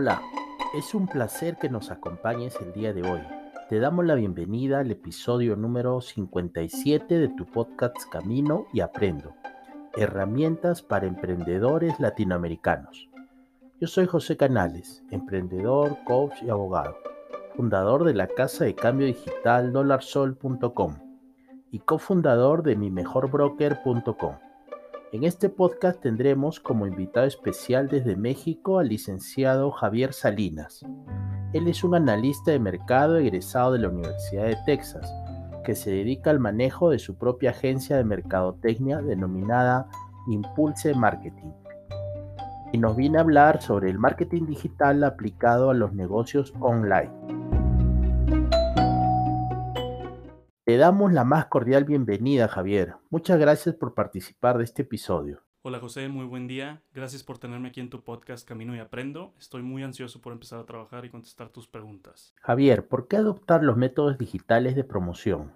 Hola, es un placer que nos acompañes el día de hoy. Te damos la bienvenida al episodio número 57 de tu podcast Camino y Aprendo. Herramientas para emprendedores latinoamericanos. Yo soy José Canales, emprendedor, coach y abogado, fundador de la casa de cambio digital dolarsol.com y cofundador de mimejorbroker.com. En este podcast tendremos como invitado especial desde México al licenciado Javier Salinas. Él es un analista de mercado egresado de la Universidad de Texas, que se dedica al manejo de su propia agencia de mercadotecnia denominada Impulse Marketing. Y nos viene a hablar sobre el marketing digital aplicado a los negocios online. Te damos la más cordial bienvenida, Javier. Muchas gracias por participar de este episodio. Hola José, muy buen día. Gracias por tenerme aquí en tu podcast Camino y Aprendo. Estoy muy ansioso por empezar a trabajar y contestar tus preguntas. Javier, ¿por qué adoptar los métodos digitales de promoción?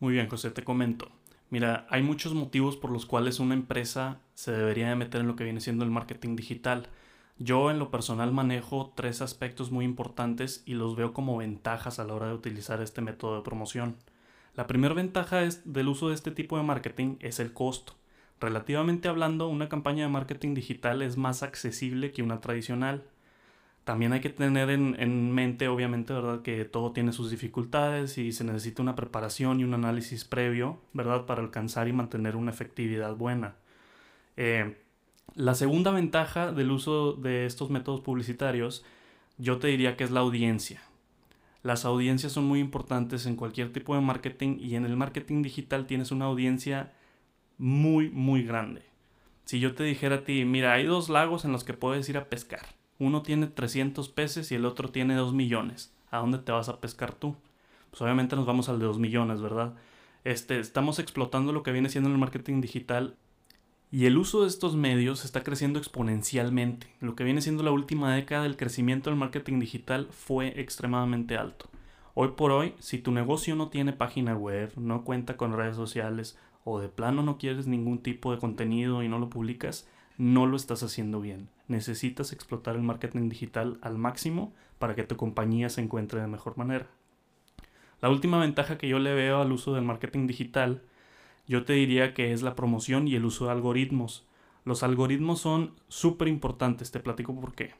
Muy bien, José, te comento. Mira, hay muchos motivos por los cuales una empresa se debería de meter en lo que viene siendo el marketing digital. Yo en lo personal manejo tres aspectos muy importantes y los veo como ventajas a la hora de utilizar este método de promoción. La primera ventaja es del uso de este tipo de marketing es el costo. Relativamente hablando, una campaña de marketing digital es más accesible que una tradicional. También hay que tener en, en, mente, obviamente, ¿verdad? Que todo tiene sus dificultades y se necesita una preparación y un análisis previo, ¿verdad? Para alcanzar y mantener una efectividad buena. Eh, la segunda ventaja del uso de estos métodos publicitarios, yo te diría que es la audiencia. Las audiencias son muy importantes en cualquier tipo de marketing y en el marketing digital tienes una audiencia muy, muy grande. Si yo te dijera a ti, mira, hay dos lagos en los que puedes ir a pescar. Uno tiene 300 peces y el otro tiene 2 millones. ¿A dónde te vas a pescar tú? Pues obviamente nos vamos al de 2 millones, ¿verdad? Este, estamos explotando lo que viene siendo el marketing digital y el uso de estos medios está creciendo exponencialmente. Lo que viene siendo la última década, el crecimiento del marketing digital fue extremadamente alto. Hoy por hoy, si tu negocio no tiene página web, no cuenta con redes sociales o de plano no quieres ningún tipo de contenido y no lo publicas, no lo estás haciendo bien. Necesitas explotar el marketing digital al máximo para que tu compañía se encuentre de mejor manera. La última ventaja que yo le veo al uso del marketing digital yo te diría que es la promoción y el uso de algoritmos. Los algoritmos son súper importantes, te platico por qué.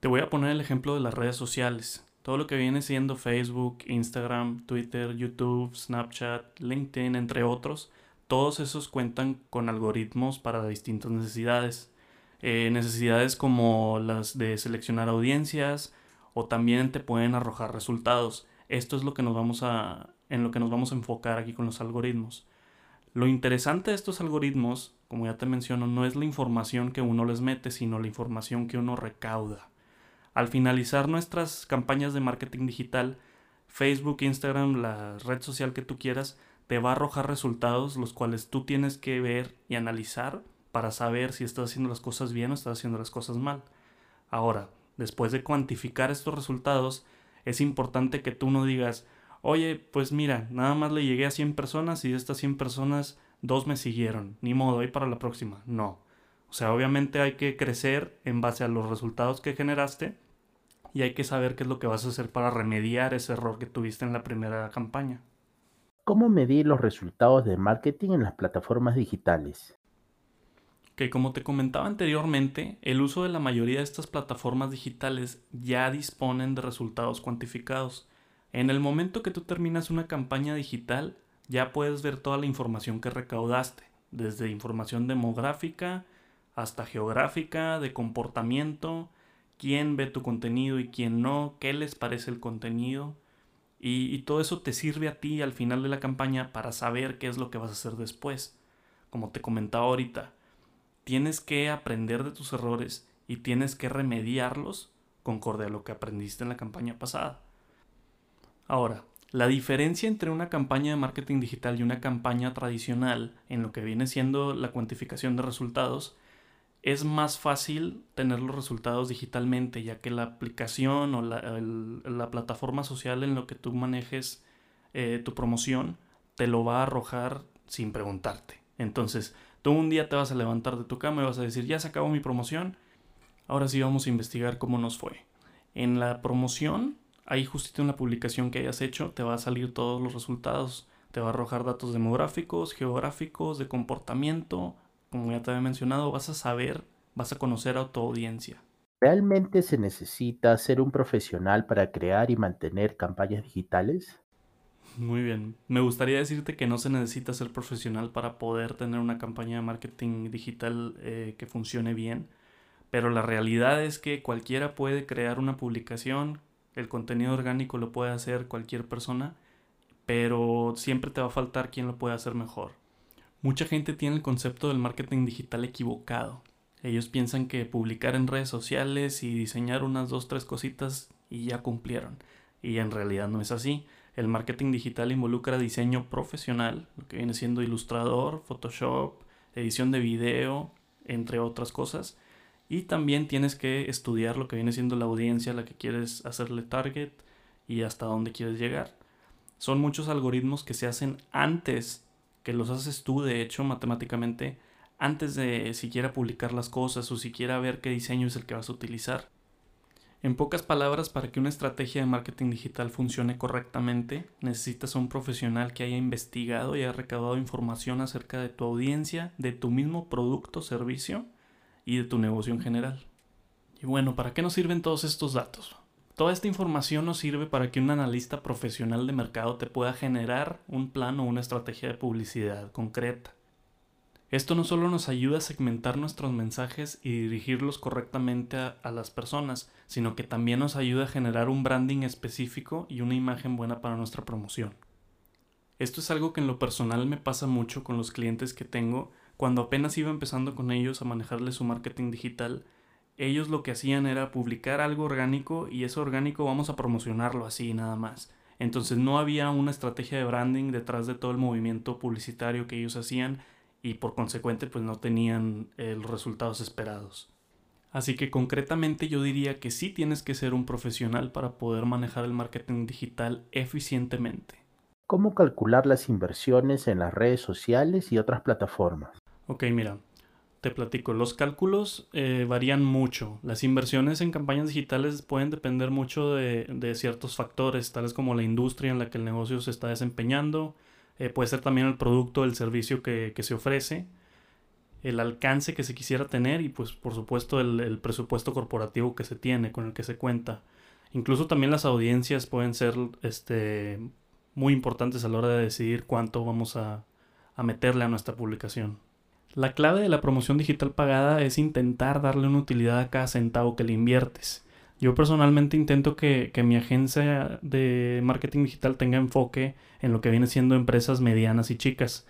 Te voy a poner el ejemplo de las redes sociales. Todo lo que viene siendo Facebook, Instagram, Twitter, YouTube, Snapchat, LinkedIn, entre otros, todos esos cuentan con algoritmos para distintas necesidades. Eh, necesidades como las de seleccionar audiencias o también te pueden arrojar resultados. Esto es lo que nos vamos a, en lo que nos vamos a enfocar aquí con los algoritmos. Lo interesante de estos algoritmos, como ya te menciono, no es la información que uno les mete, sino la información que uno recauda. Al finalizar nuestras campañas de marketing digital, Facebook, Instagram, la red social que tú quieras, te va a arrojar resultados los cuales tú tienes que ver y analizar para saber si estás haciendo las cosas bien o estás haciendo las cosas mal. Ahora, después de cuantificar estos resultados, es importante que tú no digas, oye, pues mira, nada más le llegué a 100 personas y de estas 100 personas, dos me siguieron. Ni modo, ahí para la próxima. No. O sea, obviamente hay que crecer en base a los resultados que generaste y hay que saber qué es lo que vas a hacer para remediar ese error que tuviste en la primera campaña. ¿Cómo medir los resultados de marketing en las plataformas digitales? Que como te comentaba anteriormente, el uso de la mayoría de estas plataformas digitales ya disponen de resultados cuantificados. En el momento que tú terminas una campaña digital, ya puedes ver toda la información que recaudaste, desde información demográfica hasta geográfica, de comportamiento, quién ve tu contenido y quién no, qué les parece el contenido. Y, todo eso te sirve a ti al final de la campaña para saber qué es lo que vas a hacer después. Como te comentaba ahorita, tienes que aprender de tus errores y tienes que remediarlos concorde a lo que aprendiste en la campaña pasada. Ahora, la diferencia entre una campaña de marketing digital y una campaña tradicional en lo que viene siendo la cuantificación de resultados es más fácil tener los resultados digitalmente, ya que la aplicación o la, plataforma social en lo que tú manejes eh, tu promoción te lo va a arrojar sin preguntarte. Entonces, tú un día te vas a levantar de tu cama y vas a decir, ya se acabó mi promoción. Ahora sí vamos a investigar cómo nos fue. En la promoción, ahí justito en la publicación que hayas hecho, te va a salir todos los resultados. Te va a arrojar datos demográficos, geográficos, de comportamiento. Como ya te había mencionado, vas a saber, vas a conocer a tu audiencia. ¿Realmente se necesita ser un profesional para crear y mantener campañas digitales? Muy bien. Me gustaría decirte que no se necesita ser profesional para poder tener una campaña de marketing digital eh, que funcione bien, pero la realidad es que cualquiera puede crear una publicación, el contenido orgánico lo puede hacer cualquier persona, pero siempre te va a faltar quien lo pueda hacer mejor. Mucha gente tiene el concepto del marketing digital equivocado. Ellos piensan que publicar en redes sociales y diseñar unas dos, tres cositas y ya cumplieron. Y en realidad no es así. El marketing digital involucra diseño profesional, lo que viene siendo ilustrador, Photoshop, edición de video, entre otras cosas. Y también tienes que estudiar lo que viene siendo la audiencia a la que quieres hacerle target y hasta dónde quieres llegar. Son muchos algoritmos que se hacen antes, que los haces tú, de hecho, matemáticamente, antes de siquiera publicar las cosas o siquiera ver qué diseño es el que vas a utilizar. En pocas palabras, para que una estrategia de marketing digital funcione correctamente, necesitas a un profesional que haya investigado y haya recaudado información acerca de tu audiencia, de tu mismo producto o servicio y de tu negocio en general. Y bueno, ¿para qué nos sirven todos estos datos? Toda esta información nos sirve para que un analista profesional de mercado te pueda generar un plan o una estrategia de publicidad concreta. Esto no solo nos ayuda a segmentar nuestros mensajes y dirigirlos correctamente a, las personas, sino que también nos ayuda a generar un branding específico y una imagen buena para nuestra promoción. Esto es algo que en lo personal me pasa mucho con los clientes que tengo. Cuando apenas iba empezando con ellos a manejarles su marketing digital, ellos lo que hacían era publicar algo orgánico y eso orgánico vamos a promocionarlo así nada más. Entonces no había una estrategia de branding detrás de todo el movimiento publicitario que ellos hacían y por consecuente pues no tenían eh, los resultados esperados. Así que concretamente yo diría que sí tienes que ser un profesional para poder manejar el marketing digital eficientemente. ¿Cómo calcular las inversiones en las redes sociales y otras plataformas? Ok, mira, te platico, los cálculos eh, varían mucho. Las inversiones en campañas digitales pueden depender mucho de, de, ciertos factores, tales como la industria en la que el negocio se está desempeñando, eh, puede ser también el producto, el servicio que, se ofrece, el alcance que se quisiera tener y pues por supuesto el, presupuesto corporativo que se tiene, con el que se cuenta. Incluso también las audiencias pueden ser este, muy importantes a la hora de decidir cuánto vamos a, a meterle a nuestra publicación. La clave de la promoción digital pagada es intentar darle una utilidad a cada centavo que le inviertes. Yo personalmente intento que, mi agencia de marketing digital tenga enfoque en lo que viene siendo empresas medianas y chicas.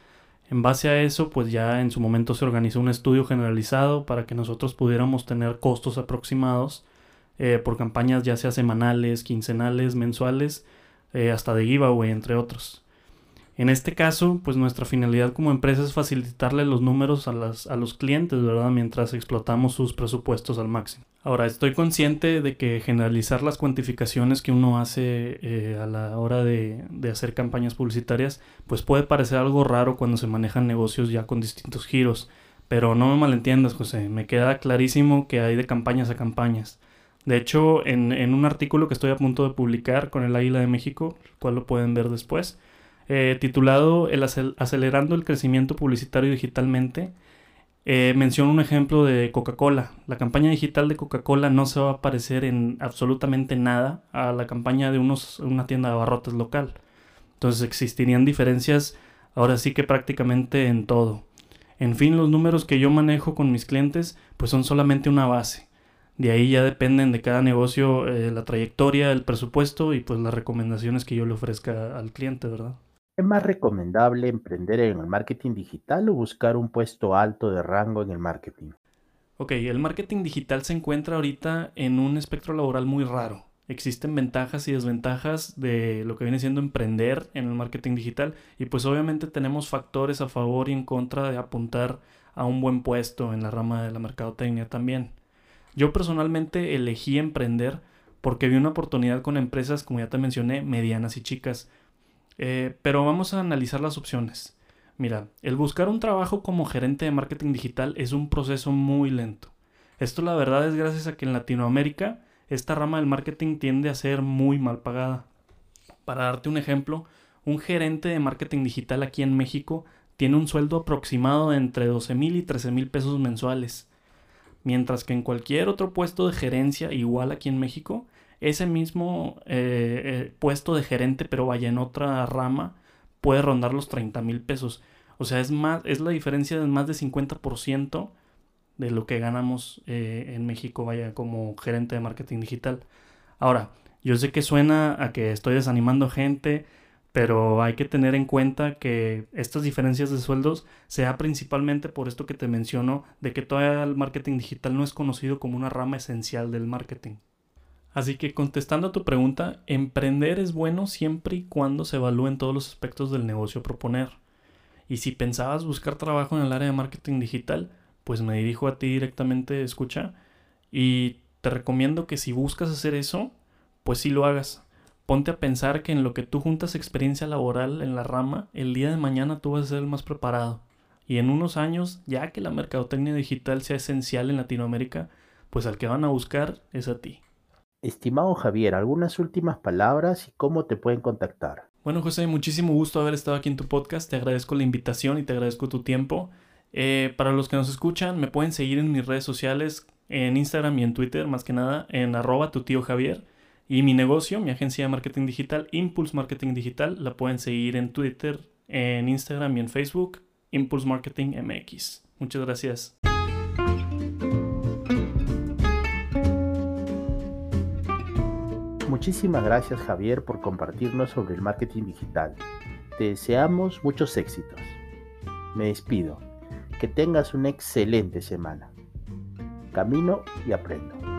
En base a eso, pues ya en su momento se organizó un estudio generalizado para que nosotros pudiéramos tener costos aproximados eh, por campañas ya sea semanales, quincenales, mensuales, eh, hasta de giveaway, entre otros. En este caso, pues nuestra finalidad como empresa es facilitarle los números a, a los clientes, ¿verdad? Mientras explotamos sus presupuestos al máximo. Ahora, estoy consciente de que generalizar las cuantificaciones que uno hace eh, a la hora de, de, hacer campañas publicitarias, pues puede parecer algo raro cuando se manejan negocios ya con distintos giros. Pero no me malentiendas, José, me queda clarísimo que hay de campañas a campañas. De hecho, en, en un artículo que estoy a punto de publicar con el Águila de México, el cual lo pueden ver después, eh, titulado el Acelerando el crecimiento publicitario digitalmente. Eh, un ejemplo de Coca-Cola. La campaña digital de Coca-Cola no se va a parecer en absolutamente nada a la campaña de unos, una tienda de abarrotes local. Entonces existirían diferencias ahora sí que prácticamente en todo. En fin, los números que yo manejo con mis clientes pues son solamente una base. De ahí ya dependen de cada negocio eh, la trayectoria, el presupuesto y pues las recomendaciones que yo le ofrezca al cliente, ¿verdad? ¿Es más recomendable emprender en el marketing digital o buscar un puesto alto de rango en el marketing? Ok, el marketing digital se encuentra ahorita en un espectro laboral muy raro. Existen ventajas y desventajas de lo que viene siendo emprender en el marketing digital y pues obviamente tenemos factores a favor y en contra de apuntar a un buen puesto en la rama de la mercadotecnia también. Yo personalmente elegí emprender porque vi una oportunidad con empresas, como ya te mencioné, medianas y chicas, eh, pero vamos a analizar las opciones. Mira, el buscar un trabajo como gerente de marketing digital es un proceso muy lento. Esto la verdad es gracias a que en Latinoamérica esta rama del marketing tiende a ser muy mal pagada. Para darte un ejemplo, un gerente de marketing digital aquí en México tiene un sueldo aproximado de entre 12 mil y 13 mil pesos mensuales. Mientras que en cualquier otro puesto de gerencia, igual aquí en México, ese mismo eh, eh, puesto de gerente, pero vaya en otra rama, puede rondar los 30 mil pesos. O sea, es, más, es la diferencia de más de 50% de lo que ganamos eh, en México, vaya, como gerente de marketing digital. Ahora, yo sé que suena a que estoy desanimando gente, pero hay que tener en cuenta que estas diferencias de sueldos se da principalmente por esto que te menciono, de que todavía el marketing digital no es conocido como una rama esencial del marketing. Así que contestando a tu pregunta, emprender es bueno siempre y cuando se evalúen todos los aspectos del negocio a proponer. Y si pensabas buscar trabajo en el área de marketing digital, pues me dirijo a ti directamente, escucha, y te recomiendo que si buscas hacer eso, pues sí lo hagas. Ponte a pensar que en lo que tú juntas experiencia laboral en la rama, el día de mañana tú vas a ser el más preparado. Y en unos años, ya que la mercadotecnia digital sea esencial en Latinoamérica, pues al que van a buscar es a ti. Estimado Javier, algunas últimas palabras y cómo te pueden contactar. Bueno, José, muchísimo gusto haber estado aquí en tu podcast. Te agradezco la invitación y te agradezco tu tiempo. Eh, para los que nos escuchan, me pueden seguir en mis redes sociales, en Instagram y en Twitter, más que nada, en arroba tu tío Javier. Y mi negocio, mi agencia de marketing digital, Impulse Marketing Digital, la pueden seguir en Twitter, en Instagram y en Facebook, Impulse Marketing MX. Muchas gracias. Muchísimas gracias Javier por compartirnos sobre el marketing digital. Te deseamos muchos éxitos. Me despido. Que tengas una excelente semana. Camino y aprendo.